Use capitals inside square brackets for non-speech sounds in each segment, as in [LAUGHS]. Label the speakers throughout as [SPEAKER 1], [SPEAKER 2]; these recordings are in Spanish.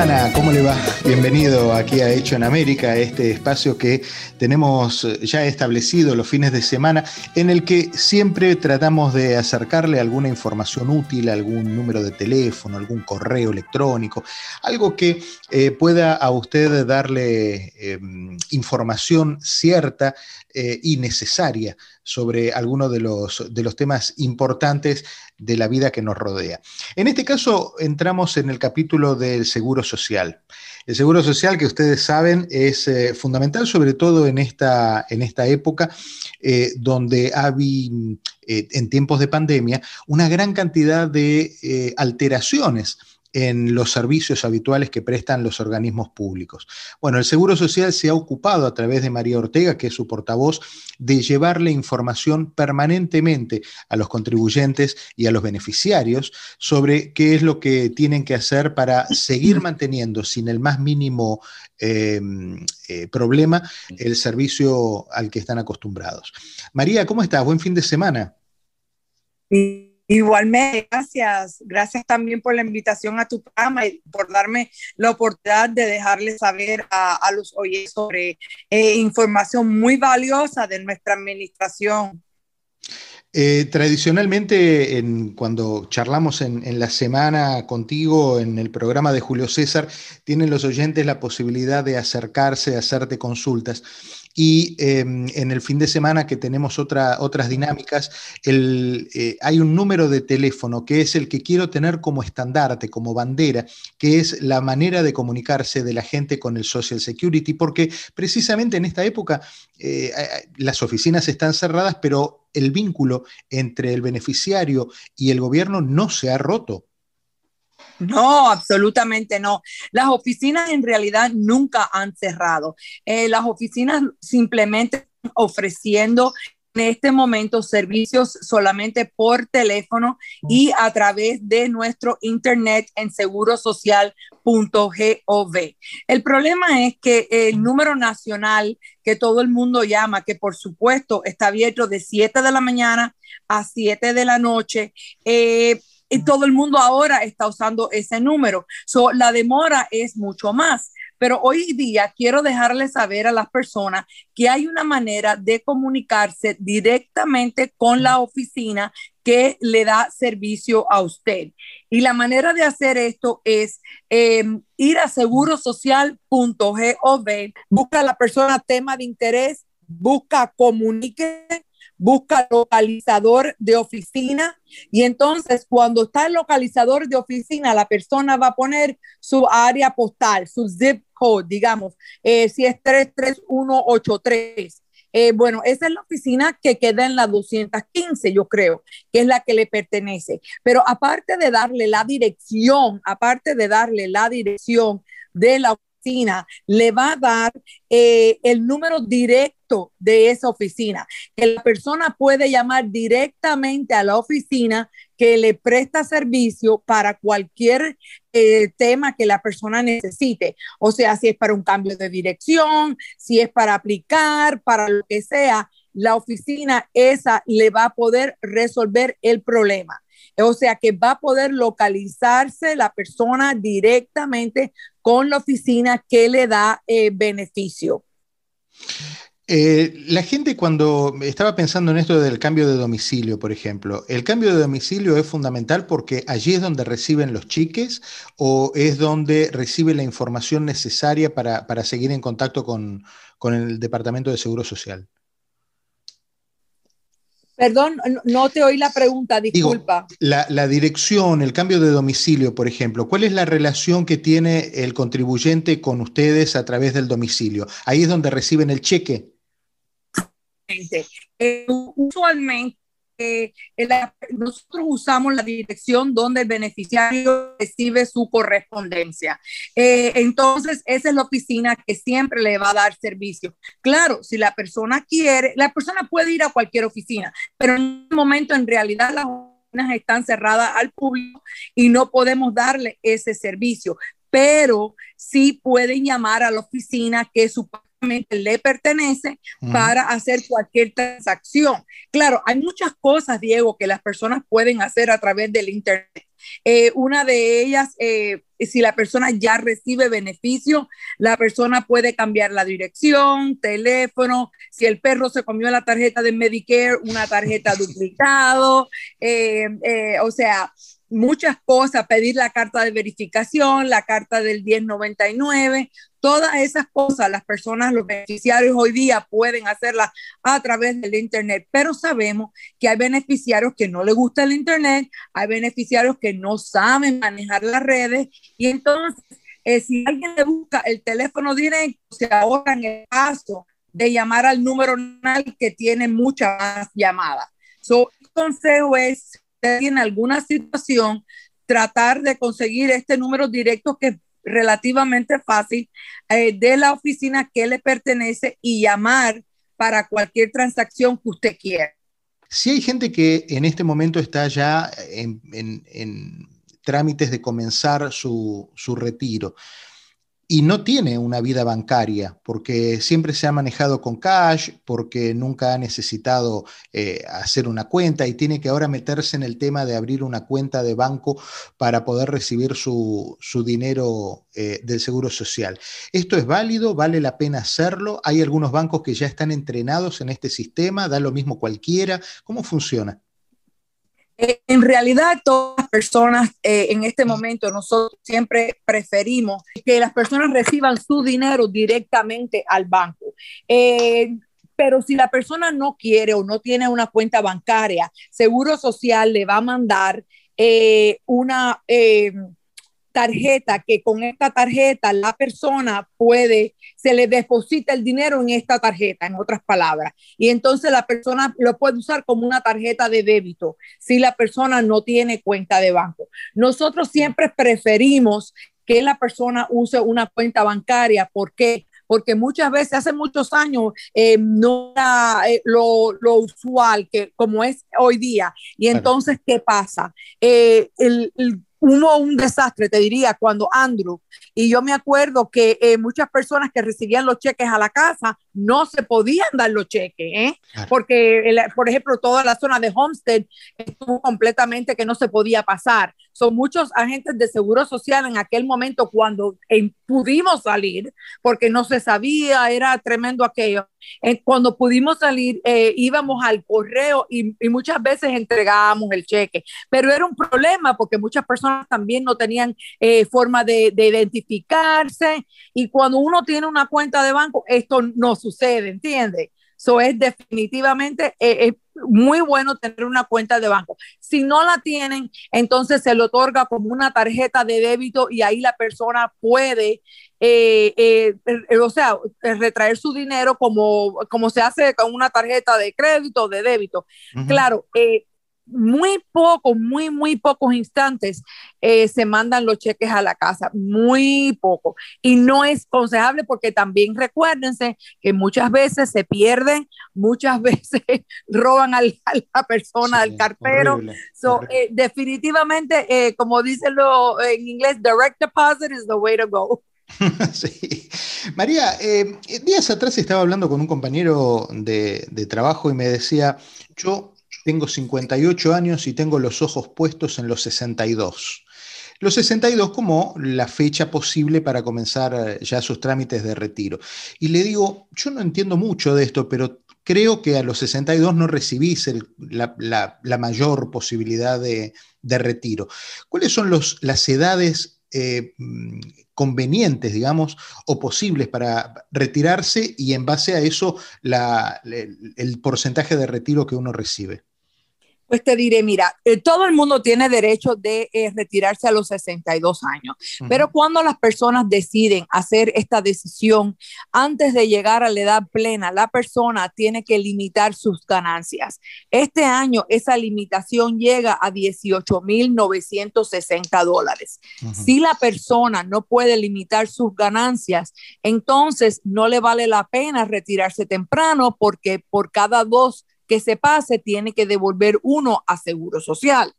[SPEAKER 1] Semana, ¿cómo le va? Bienvenido aquí a Hecho en América, este espacio que tenemos ya establecido los fines de semana, en el que siempre tratamos de acercarle alguna información útil, algún número de teléfono, algún correo electrónico, algo que eh, pueda a usted darle em, información cierta eh, y necesaria sobre alguno de los, de los temas importantes de la vida que nos rodea. En este caso entramos en el capítulo del seguro social. El seguro social, que ustedes saben, es eh, fundamental, sobre todo en esta, en esta época eh, donde ha habido, en tiempos de pandemia, una gran cantidad de alteraciones en los servicios habituales que prestan los organismos públicos. Bueno, el Seguro Social se ha ocupado a través de María Ortega, que es su portavoz, de llevarle información permanentemente a los contribuyentes y a los beneficiarios sobre qué es lo que tienen que hacer para seguir [CLEARS THROAT] manteniendo sin el más mínimo em, eh, problema el servicio al que están acostumbrados. María, ¿cómo estás? Buen fin de semana.
[SPEAKER 2] Igualmente, gracias. Gracias también por la invitación a tu programa y por darme la oportunidad de dejarles saber a, los oyentes sobre eh, información muy valiosa de nuestra administración.
[SPEAKER 1] Eh, tradicionalmente, en, cuando charlamos en, la semana contigo en el programa de Julio César, tienen los oyentes la posibilidad de acercarse, hacerte consultas. Y em, en el fin de semana que tenemos otras dinámicas, eh, hay un número de teléfono que es el que quiero tener como estandarte, como bandera, que es la manera de comunicarse de la gente con el Social Security, porque precisamente en esta época eh, las oficinas están cerradas, pero el vínculo entre el beneficiario y el gobierno no se ha roto.
[SPEAKER 2] No, absolutamente no. Las oficinas en realidad nunca han cerrado. Eh, las oficinas simplemente ofreciendo en este momento servicios solamente por teléfono y a través de nuestro internet en segurosocial.gov. El problema es que el número nacional que todo el mundo llama, que por supuesto está abierto de 7 de la mañana a 7 de la noche, eh, y todo el mundo ahora está usando ese número. So, la demora es mucho más. Pero hoy día quiero dejarles saber a las personas que hay una manera de comunicarse directamente con la oficina que le da servicio a usted. Y la manera de hacer esto es em, ir a segurosocial.gov, busca a la persona tema de interés, busca comunique busca localizador de oficina y entonces cuando está el localizador de oficina, la persona va a poner su área postal, su zip code, digamos, eh, si es 33183. Eh, bueno, esa es la oficina que queda en la 215, yo creo, que es la que le pertenece. Pero aparte de darle la dirección, aparte de darle la dirección de la le va a dar eh, el número directo de esa oficina, que la persona puede llamar directamente a la oficina que le presta servicio para cualquier eh, tema que la persona necesite. O sea, si es para un cambio de dirección, si es para aplicar, para lo que sea, la oficina esa le va a poder resolver el problema. O sea que va a poder localizarse la persona directamente con la oficina que le da eh, beneficio.
[SPEAKER 1] Eh, la gente cuando estaba pensando en esto del cambio de domicilio, por ejemplo, ¿el cambio de domicilio es fundamental porque allí es donde reciben los chiques o es donde recibe la información necesaria para, seguir en contacto con, el Departamento de Seguro Social?
[SPEAKER 2] Perdón, no te oí la pregunta, disculpa.
[SPEAKER 1] la, la, dirección, el cambio de domicilio, por ejemplo, ¿cuál es la relación que tiene el contribuyente con ustedes a través del domicilio? Ahí es donde reciben el cheque.
[SPEAKER 2] Eh, usualmente eh, nosotros usamos la dirección donde el beneficiario recibe su correspondencia. Eh, entonces, esa es la oficina que siempre le va a dar servicio. Claro, si la persona quiere, la persona puede ir a cualquier oficina, pero en un momento en realidad las oficinas están cerradas al público y no podemos darle ese servicio pero sí pueden llamar a la oficina que su le pertenece para hacer cualquier transacción. Claro, hay muchas cosas, Diego, que las personas pueden hacer a través del Internet. Eh, una de ellas, eh, si la persona ya recibe beneficio, la persona puede cambiar la dirección, teléfono, si el perro se comió la tarjeta de Medicare, una tarjeta duplicado, eh, o sea, muchas cosas, pedir la carta de verificación, la carta del 1099, todas esas cosas las personas, los beneficiarios hoy día pueden hacerlas a través del Internet, pero sabemos que hay beneficiarios que no les gusta el Internet, hay beneficiarios que no saben manejar las redes y entonces eh, si alguien le busca el teléfono directo, se ahorran el paso de llamar al número que tiene muchas más llamadas. So, el consejo es tiene alguna situación, tratar de conseguir este número directo que es relativamente fácil eh, de la oficina que le pertenece y llamar para cualquier transacción que usted quiera.
[SPEAKER 1] Si hay gente que en este momento está ya en, trámites de comenzar su, su retiro, y no tiene una vida bancaria porque siempre se ha manejado con cash, porque nunca ha necesitado eh, hacer una cuenta y tiene que ahora meterse en el tema de abrir una cuenta de banco para poder recibir su, dinero eh, del Seguro Social. ¿Esto es válido? ¿Vale la pena hacerlo? ¿Hay algunos bancos que ya están entrenados en este sistema? ¿Da lo mismo cualquiera? ¿Cómo funciona?
[SPEAKER 2] Eh, en realidad, todas las personas eh, en este momento, nosotros siempre preferimos que las personas reciban su dinero directamente al banco. Eh, pero si la persona no quiere o no tiene una cuenta bancaria, Seguro Social le va a mandar una tarjeta que con esta tarjeta la persona puede, se le deposita el dinero en esta tarjeta, en otras palabras. Y entonces la persona lo puede usar como una tarjeta de débito si la persona no tiene cuenta de banco. Nosotros siempre preferimos que la persona use una cuenta bancaria. ¿Por qué? Porque muchas veces, hace muchos años, eh, no era eh, lo, usual que como es hoy día. Y entonces, ¿qué pasa? Eh, el hubo un desastre, te diría, cuando Andrew, y yo me acuerdo que eh, muchas personas que recibían los cheques a la casa no se podían dar los cheques, ¿eh? porque, por ejemplo, toda la zona de Homestead estuvo completamente que no se podía pasar. Son muchos agentes de seguro social en aquel momento cuando eh, pudimos salir, porque no se sabía, era tremendo aquello. cuando pudimos salir, íbamos al correo y, muchas veces entregábamos el cheque, pero era un problema porque muchas personas también no tenían forma de, de identificarse y cuando uno tiene una cuenta de banco, esto no sucede, ¿entiendes? Eso es definitivamente eh, muy bueno tener una cuenta de banco. Si no la tienen, entonces se le otorga como una tarjeta de débito y ahí la persona puede, eh, eh, o sea, retraer su dinero como, como se hace con una tarjeta de crédito o de débito. Claro, muy poco, muy, muy pocos instantes eh, se mandan los cheques a la casa, muy poco. Y no es aconsejable porque también recuérdense que muchas veces se pierden, muchas [LAUGHS] veces roban a la persona, al cartero. Eh, definitivamente, eh, como dicen en inglés, direct deposit is the way to go. [LAUGHS]
[SPEAKER 1] Sí. María, días atrás estaba hablando con un compañero de, de trabajo y me decía, yo tengo 58 años y tengo los ojos puestos en los 62. los 62 como la fecha posible para comenzar eh, ya sus trámites de retiro. Y le digo, yo no entiendo mucho de esto, pero creo que a los 62 no recibís la, mayor posibilidad de, retiro. ¿Cuáles son las edades eh, mm, convenientes, digamos, o posibles para retirarse y en base a eso el porcentaje de retiro que uno recibe?
[SPEAKER 2] Pues te diré, mira, eh, todo el mundo tiene derecho de eh, retirarse a los 62 años, pero cuando las personas deciden hacer esta decisión antes de llegar a la edad plena, la persona tiene que limitar sus ganancias. Este año esa limitación llega a 18.960 dólares. Si la persona no puede limitar sus ganancias, entonces no le vale la pena retirarse temprano porque por cada dos que se pase tiene que devolver uno a Seguro Social.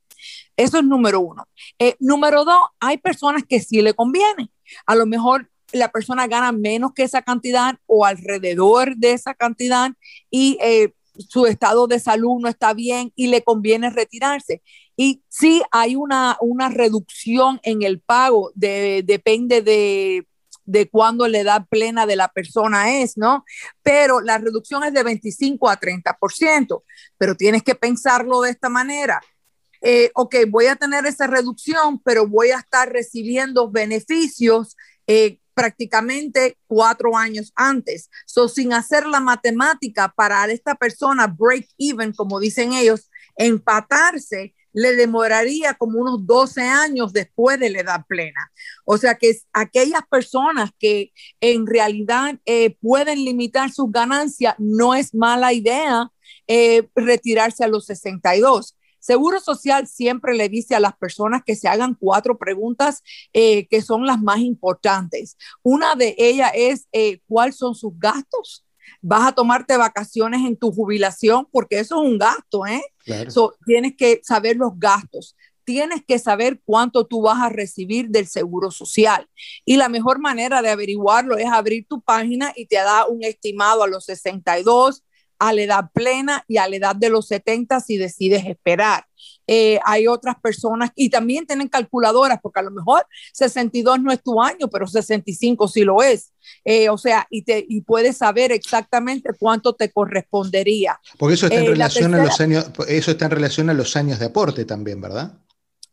[SPEAKER 2] Eso es número uno. Eh, número dos, hay personas que sí le conviene. A lo mejor la persona gana menos que esa cantidad o alrededor de esa cantidad y eh, su estado de salud no está bien y le conviene retirarse. Y sí hay una, una reducción en el pago, depende de de cuándo la edad plena de la persona es, ¿no? Pero la reducción es de 25 a 30%, pero tienes que pensarlo de esta manera. Eh, ok, voy a tener esa reducción, pero voy a estar recibiendo beneficios eh, prácticamente cuatro años antes. So, sin hacer la matemática para esta persona break even, como dicen ellos, empatarse, le demoraría como unos 12 años después de la edad plena. O sea que aquellas personas que en realidad eh, pueden limitar sus ganancias, no es mala idea eh, retirarse a los 62. Seguro Social siempre le dice a las personas que se hagan cuatro preguntas eh, que son las más importantes. Una de ellas es cuáles son sus gastos vas a tomarte vacaciones en tu jubilación, porque eso es un gasto, ¿eh? tienes que saber los gastos. Tienes que saber cuánto tú vas a recibir del seguro social. Y la mejor manera de averiguarlo es abrir tu página y te da un estimado a los 62, a la edad plena y a la edad de los 70 si decides esperar. Eh, hay otras personas y también tienen calculadoras, porque a lo mejor 62 no es tu año, pero 65 sí lo es. Eh, o sea, y, te, y puedes saber exactamente cuánto te correspondería.
[SPEAKER 1] Porque eso está en eh, relación a los años, eso está en relación a los años de aporte también, ¿verdad?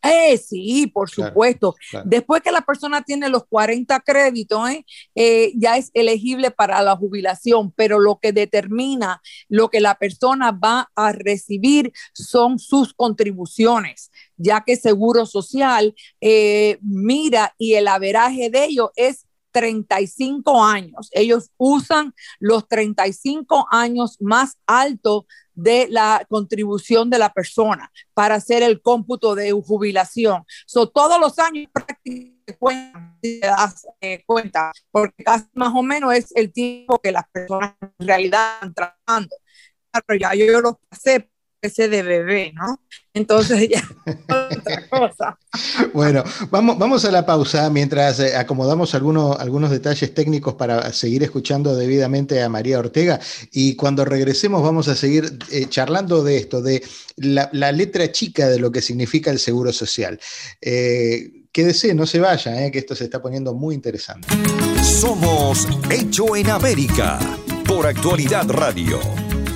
[SPEAKER 2] Eh, sí, por supuesto. Después que la persona tiene los 40 créditos, ¿eh? Eh, ya es elegible para la jubilación, pero lo que determina lo que la persona va a recibir son sus contribuciones, ya que Seguro Social eh, mira y el averaje de ello es 35 años. Ellos usan los 35 años más altos de la contribución de la persona para hacer el cómputo de jubilación. So, todos los años prácticamente eh, cuenta, porque casi más o menos es el tiempo que las personas en realidad están trabajando. Pero ya yo lo pasé de bebé, ¿no? Entonces ya [LAUGHS] otra cosa.
[SPEAKER 1] Bueno, vamos, vamos a la pausa mientras eh, acomodamos algunos, algunos detalles técnicos para seguir escuchando debidamente a María Ortega y cuando regresemos vamos a seguir eh, charlando de esto, de la, letra chica de lo que significa el seguro social. Eh, quédese, no se vaya, eh, que esto se está poniendo muy interesante.
[SPEAKER 3] Somos Hecho en América por Actualidad Radio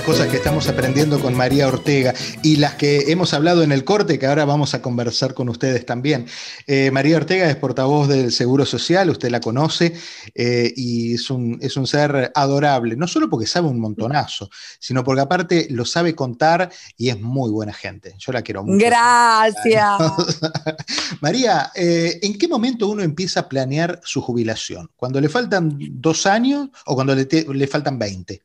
[SPEAKER 1] cosas que estamos aprendiendo con María Ortega y las que hemos hablado en el corte, que ahora vamos a conversar con ustedes también. Eh, María Ortega es portavoz del Seguro Social, usted la conoce eh, y es un, es un ser adorable, no solo porque sabe un montonazo, sino porque aparte lo sabe contar y es muy buena gente. Yo la quiero mucho.
[SPEAKER 2] Gracias. [LAUGHS]
[SPEAKER 1] María, eh, ¿en qué momento uno empieza a planear su jubilación? ¿Cuando le faltan dos años o cuando le, le faltan 20?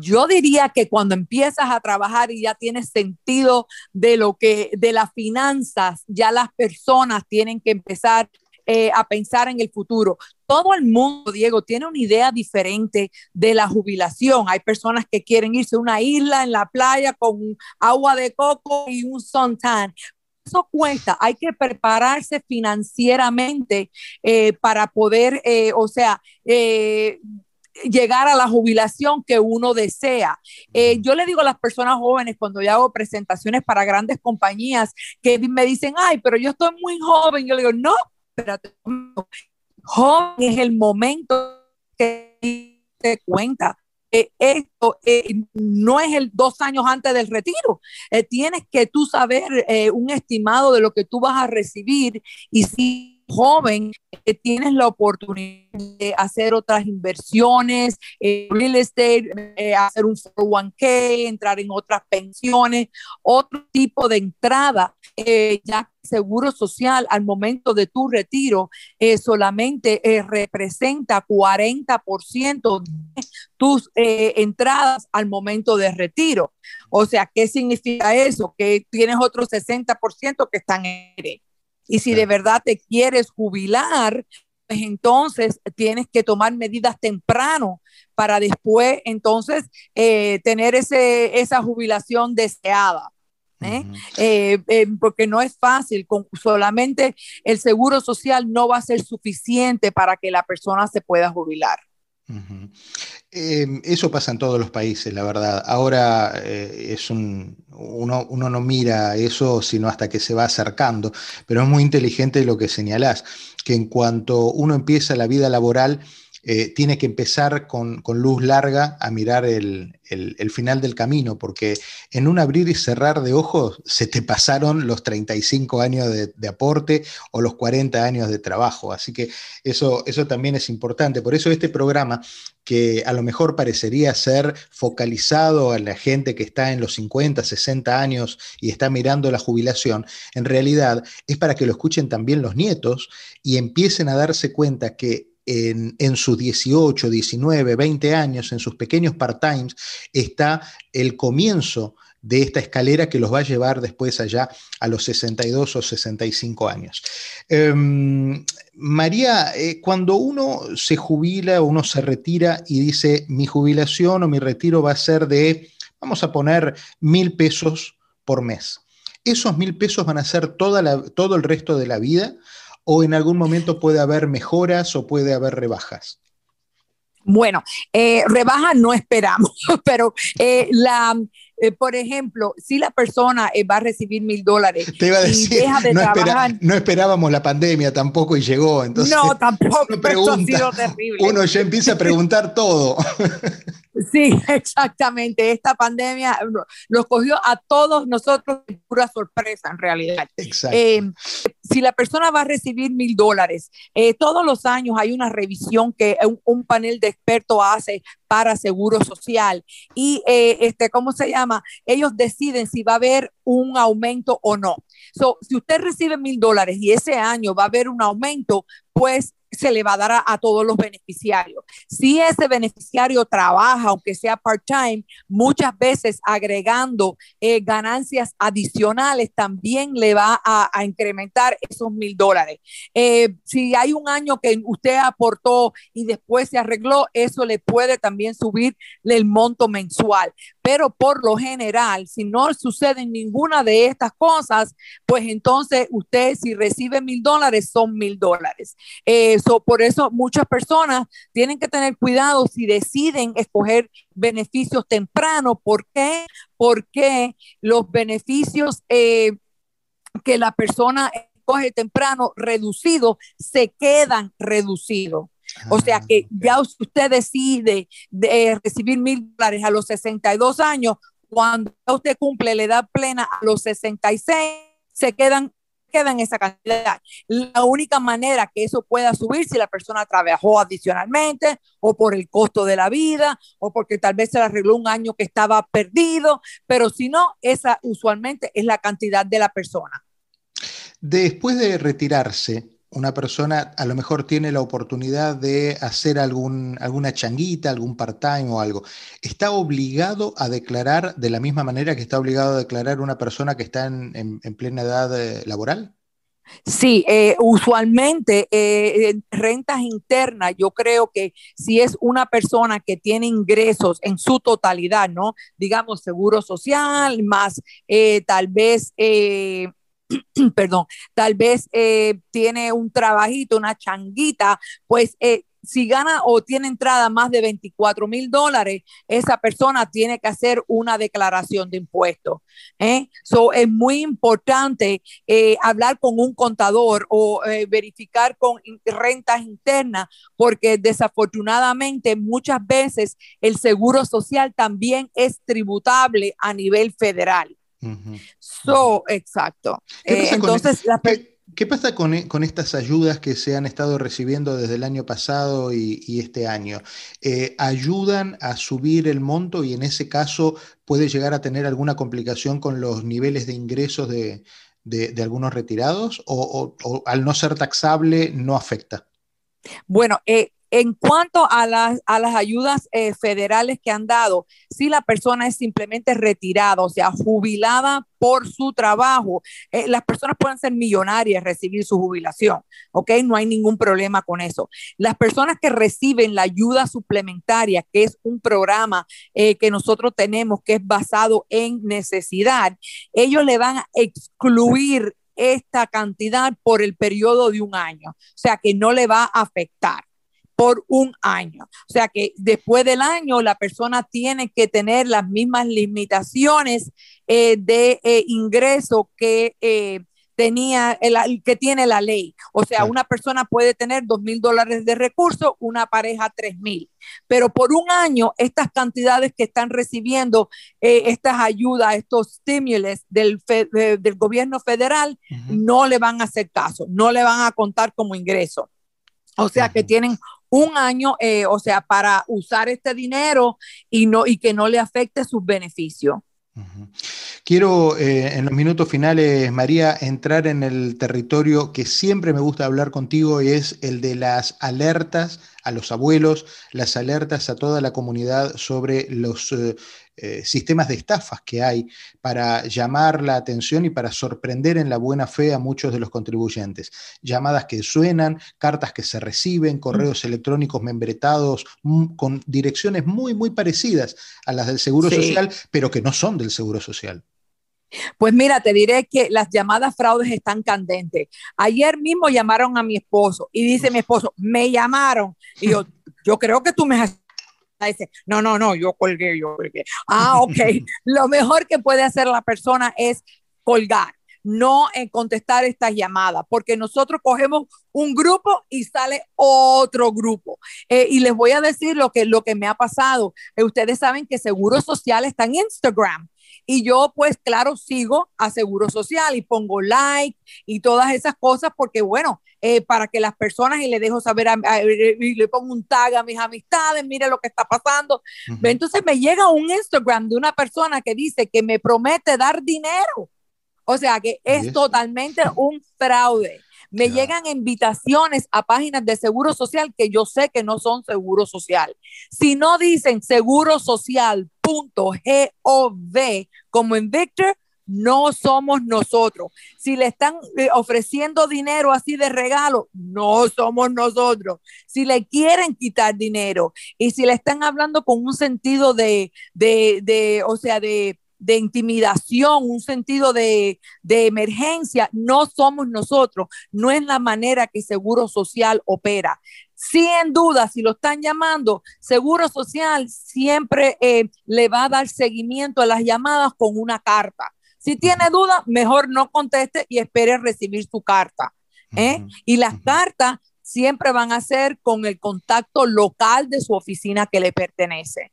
[SPEAKER 2] Yo diría que cuando empiezas a trabajar y ya tienes sentido de lo que, de las finanzas, ya las personas tienen que empezar eh, a pensar en el futuro. Todo el mundo, Diego, tiene una idea diferente de la jubilación. Hay personas que quieren irse a una isla en la playa con agua de coco y un suntan. Eso cuesta, hay que prepararse financieramente eh, para poder, eh, o sea, llegar a la jubilación que uno desea. Eh, yo le digo a las personas jóvenes cuando yo hago presentaciones para grandes compañías que me dicen, ay, pero yo estoy muy joven. Yo le digo, no, espérate, joven es el momento que te cuenta. esto eh, no es el dos años antes del retiro. Eh, tienes que tú saber un estimado de lo que tú vas a recibir y si joven, eh, tienes la oportunidad de hacer otras inversiones, eh, real estate, eh, hacer un 401k, entrar en otras pensiones, otro tipo de entrada, ya que seguro social al momento de tu retiro solamente representa 40% de tus entradas al momento de retiro. O sea, ¿qué significa eso? Que tienes otro 60% que están en y si de verdad te quieres jubilar, pues entonces tienes que tomar medidas temprano para después entonces eh, tener ese, esa jubilación deseada. ¿eh? Eh, porque no es fácil, con solamente el seguro social no va a ser suficiente para que la persona se pueda jubilar.
[SPEAKER 1] Em, eso pasa en todos los países, la verdad. Ahora eh, es un, uno, no mira eso sino hasta que se va acercando, pero es muy inteligente lo que señalás, que en cuanto uno empieza la vida laboral, eh, tiene que empezar con, luz larga a mirar el, final del camino, porque en un abrir y cerrar de ojos se te pasaron los 35 años de, aporte o los 40 años de trabajo. Así que eso, eso también es importante. Por eso este programa, que a lo mejor parecería ser focalizado a la gente que está en los 50, 60 años y está mirando la jubilación, en realidad es para que lo escuchen también los nietos y empiecen a darse cuenta que en, sus 18, 19, 20 años, en sus pequeños part-times, está el comienzo de esta escalera que los va a llevar después allá a los 62 o 65 años. Em, María, eh, cuando uno se jubila, uno se retira y dice, mi jubilación o mi retiro va a ser de, vamos a poner, mil pesos por mes. ¿Esos mil pesos van a ser toda todo el resto de la vida? O en algún momento puede haber mejoras o puede haber rebajas?
[SPEAKER 2] Bueno, eh, rebajas no esperamos, [LAUGHS] pero eh, la, eh, por ejemplo, si la persona va a recibir mil dólares
[SPEAKER 1] Te iba a decir, deja de no, trabajar, no, esperábamos la pandemia tampoco y llegó. Entonces,
[SPEAKER 2] no, tampoco. [LAUGHS] Uno, [LAUGHS] ha sido terrible.
[SPEAKER 1] uno ya empieza a preguntar todo.
[SPEAKER 2] Sí, [LAUGHS] exactamente. Esta pandemia nos cogió a todos nosotros pura sorpresa, en realidad. Eh, si la persona va a recibir mil dólares, eh, todos los años hay una revisión que un, panel de expertos hace para seguro social y eh, este cómo se llama ellos deciden si va a haber un aumento o no si usted recibe mil dólares y ese año va a haber un aumento pues se le va a dar a, todos los beneficiarios. Si ese beneficiario trabaja, aunque sea part-time, muchas veces agregando eh, ganancias adicionales, también le va a, incrementar esos mil dólares. Eh, si hay un año que usted aportó y después se arregló, eso le puede también subir el monto mensual. Pero por lo general, si no sucede ninguna de estas cosas, pues entonces usted si recibe mil dólares, son mil dólares. Eh, por eso muchas personas tienen que tener cuidado si deciden escoger beneficios temprano. ¿Por qué? Porque los beneficios eh, que la persona escoge temprano reducidos se quedan reducidos. O sea que ah, ya usted decide de recibir mil dólares a los 62 años, cuando usted cumple la edad plena a los 66, se quedan queda en esa cantidad. La única manera que eso pueda subir si la persona trabajó adicionalmente o por el costo de la vida o porque tal vez se le arregló un año que estaba perdido, pero si no, esa usualmente es la cantidad de la persona.
[SPEAKER 1] Después de retirarse, una persona a lo mejor tiene la oportunidad de hacer algún, alguna changuita, algún part-time o algo. ¿Está obligado a declarar de la misma manera que está obligado a declarar una persona que está en, plena edad eh, laboral?
[SPEAKER 2] Sí, eh, usualmente eh, rentas internas, yo creo que si es una persona que tiene ingresos en su totalidad, ¿no? Digamos, seguro social, más eh, tal vez, [CLEARS THROAT] perdón, tal vez tiene un trabajito, una changuita, pues si gana o tiene entrada más de 24 mil dólares, esa persona tiene que hacer una declaración de impuestos. ¿eh? es muy importante eh, hablar con un contador o eh, verificar con rentas internas, porque desafortunadamente muchas veces el seguro social también es tributable a nivel federal. So, exacto. entonces, la
[SPEAKER 1] ¿Qué pasa e, con, estas ayudas que se han estado recibiendo desde el año pasado y, este año? Eh, ¿Ayudan a subir el monto y en ese caso puede llegar a tener alguna complicación con los niveles de ingresos de, algunos retirados o, al no ser taxable no afecta?
[SPEAKER 2] Bueno, eh, en cuanto a las, ayudas eh, federales que han dado, si la persona es simplemente retirada, o sea, jubilada por su trabajo, eh, las personas pueden ser millonarias, recibir su jubilación, ¿ok? No hay ningún problema con eso. Las personas que reciben la ayuda suplementaria, que es un programa eh, que nosotros tenemos que es basado en necesidad, ellos le van a excluir esta cantidad por el periodo de un año, o sea que no le va a afectar por un año. O sea que después del año la persona tiene que tener las mismas limitaciones eh, de eh, ingreso que eh, tenía el, que tiene la ley. O sea, una persona puede tener dos mil dólares de recursos, una pareja tres mil. Pero por un año, estas cantidades que están recibiendo estas ayudas, estos estímulos del, del gobierno federal, no le van a hacer caso, no le van a contar como ingreso. O sea que tienen un año, eh, o sea, para usar este dinero y, no, y que no le afecte sus beneficios.
[SPEAKER 1] Quiero eh, en los minutos finales, María, entrar en el territorio que siempre me gusta hablar contigo y es el de las alertas a los abuelos, las alertas a toda la comunidad sobre los eh, eh, sistemas de estafas que hay para llamar la atención y para sorprender en la buena fe a muchos de los contribuyentes. Llamadas que suenan, cartas que se reciben, correos electrónicos membretados mm, con direcciones muy, muy parecidas a las del Seguro Social, pero que no son del Seguro Social.
[SPEAKER 2] Pues mira, te diré que las llamadas fraudes están candentes. Ayer mismo llamaron a mi esposo y dice mi esposo, me llamaron. Y yo, yo creo que tú me has dice, no, no, no, yo colgué, yo colgué. Ah, ok. [LAUGHS] Lo mejor que puede hacer la persona es colgar, no en contestar estas llamadas, porque nosotros cogemos un grupo y sale otro grupo. Eh, y les voy a decir lo que, lo que me ha pasado. Eh, ustedes saben que Seguro Social está en Instagram. Y yo, pues claro, sigo a Seguro Social y pongo like y todas esas cosas porque, bueno, eh, para que las personas y le dejo saber, y le pongo un tag a mis amistades, mire lo que está pasando. Entonces me llega un Instagram de una persona que dice que me promete dar dinero. O sea que es totalmente un fraude. Me llegan invitaciones a páginas de seguro social que yo sé que no son seguro social. Si no dicen seguro social .gov como en Victor, no somos nosotros. Si le están eh, ofreciendo dinero así de regalo, no somos nosotros. Si le quieren quitar dinero y si le están hablando con un sentido de, de, de o sea, de, de intimidación, un sentido de, de, emergencia, no somos nosotros, no es la manera que Seguro Social opera. Sin duda, si lo están llamando, Seguro Social siempre eh, le va a dar seguimiento a las llamadas con una carta. Si tiene duda, mejor no conteste y espere recibir su carta. ¿eh? Y las cartas siempre van a ser con el contacto local de su oficina que le pertenece.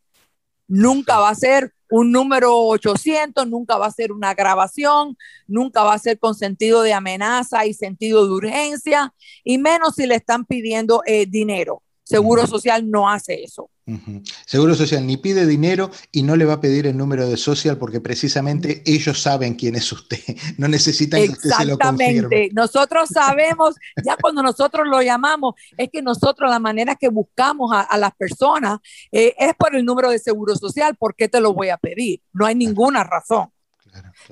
[SPEAKER 2] Nunca va a ser un número 800, nunca va a ser una grabación, nunca va a ser con sentido de amenaza y sentido de urgencia, y menos si le están pidiendo eh, dinero. Seguro Social no hace eso.
[SPEAKER 1] Seguro Social ni pide dinero y no le va a pedir el número de social porque precisamente ellos saben quién es usted. [LAUGHS] No necesitan que usted se lo confirme.
[SPEAKER 2] Nosotros sabemos, ya cuando nosotros lo llamamos, es que nosotros la manera que buscamos a, las personas eh, es por el número de Seguro Social. ¿Por qué te lo voy a pedir? No hay ninguna razón.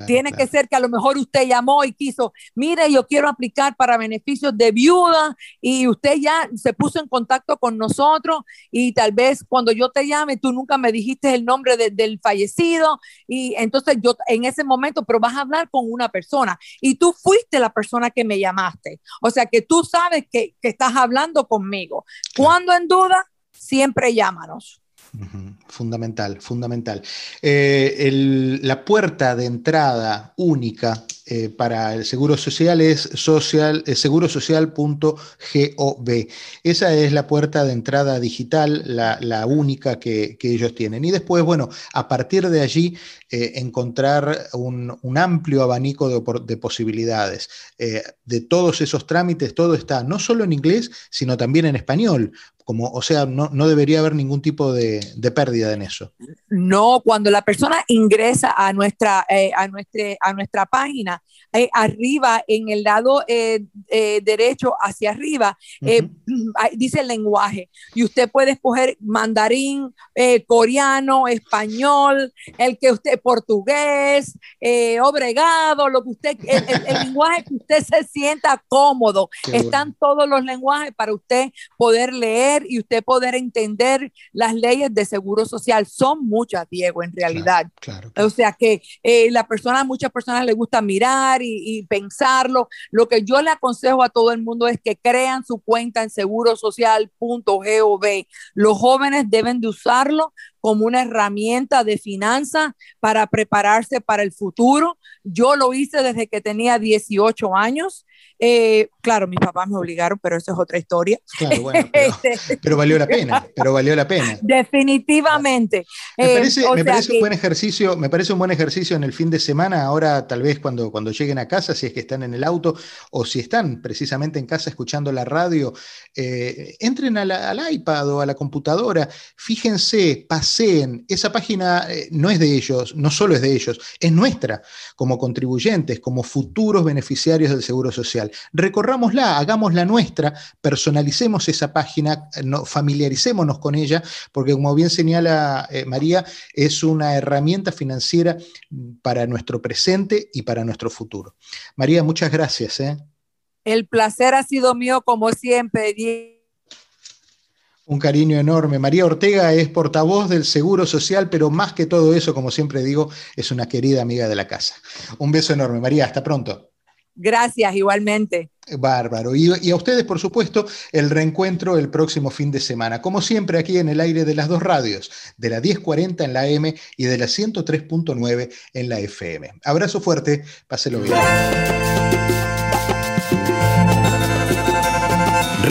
[SPEAKER 2] Tiene que ser que a lo mejor usted llamó y quiso, mire, yo quiero aplicar para beneficios de viuda y usted ya se puso en contacto con nosotros y tal vez cuando yo te llame tú nunca me dijiste el nombre del fallecido y entonces yo en ese momento, pero vas a hablar con una persona y tú fuiste la persona que me llamaste. O sea que tú sabes que, que estás hablando conmigo. Cuando en duda, siempre llámanos.
[SPEAKER 1] Fundamental, fundamental. Eh, la puerta de entrada única eh, para el Seguro Social es social, eh, segurosocial.gov. Esa es la puerta de entrada digital, la, única que, ellos tienen. Y después, bueno, a partir de allí, encontrar un, amplio abanico de, posibilidades. de todos esos trámites, todo está no solo en inglés, sino también en español. Como, o sea, no, debería haber ningún tipo de, pérdida en eso.
[SPEAKER 2] No, cuando la persona ingresa a nuestra, a nuestra, a nuestra página, eh, arriba, en el lado eh, eh, derecho hacia arriba, [CLEARS THROAT] dice el lenguaje. Y usted puede escoger mandarín, coreano, español, el que usted, portugués, obregado, lo que usted, el, lenguaje que usted se sienta cómodo. [LAUGHS] Están todos los lenguajes para usted poder leer y usted poder entender las leyes de seguro social. Son muchas, Diego, en realidad. O sea que la persona, muchas personas les gusta mirar y, pensarlo. Lo que yo le aconsejo a todo el mundo es que crean su cuenta en segurosocial.gov. Los jóvenes deben de usarlo como una herramienta de finanzas para prepararse para el futuro. Yo lo hice desde que tenía 18 años. Eh, claro, mis papás me obligaron, pero eso es otra historia.
[SPEAKER 1] Claro, [LAUGHS] bueno, este, pero, valió la pena, pero valió la pena.
[SPEAKER 2] Definitivamente.
[SPEAKER 1] Me eh, parece, me parece un buen ejercicio, me parece un buen ejercicio en el fin de semana, ahora tal vez cuando, cuando lleguen a casa, si es que están en el auto o si están precisamente en casa escuchando la radio, eh, entren al iPad o a la computadora, fíjense, paseen, esa página no es de ellos, no solo es de ellos, es nuestra como contribuyentes, como futuros beneficiarios del Seguro Social recorrámosla, hagámosla nuestra, personalicemos esa página, no, familiaricémonos con ella, porque como bien señala eh, María, es una herramienta financiera para nuestro presente y para nuestro futuro. María, muchas gracias. ¿eh?
[SPEAKER 2] El placer ha sido mío como siempre.
[SPEAKER 1] Un cariño enorme. María Ortega es portavoz del Seguro Social, pero más que todo eso, como siempre digo, es una querida amiga de la casa. Un beso enorme. María, hasta pronto.
[SPEAKER 2] Gracias, igualmente.
[SPEAKER 1] Bárbaro. Y, a ustedes, por supuesto, el reencuentro el próximo fin de semana, como siempre aquí en el aire de las dos radios, de la 1040 en la M y de la 103.9 en la FM. Abrazo fuerte, páselo bien.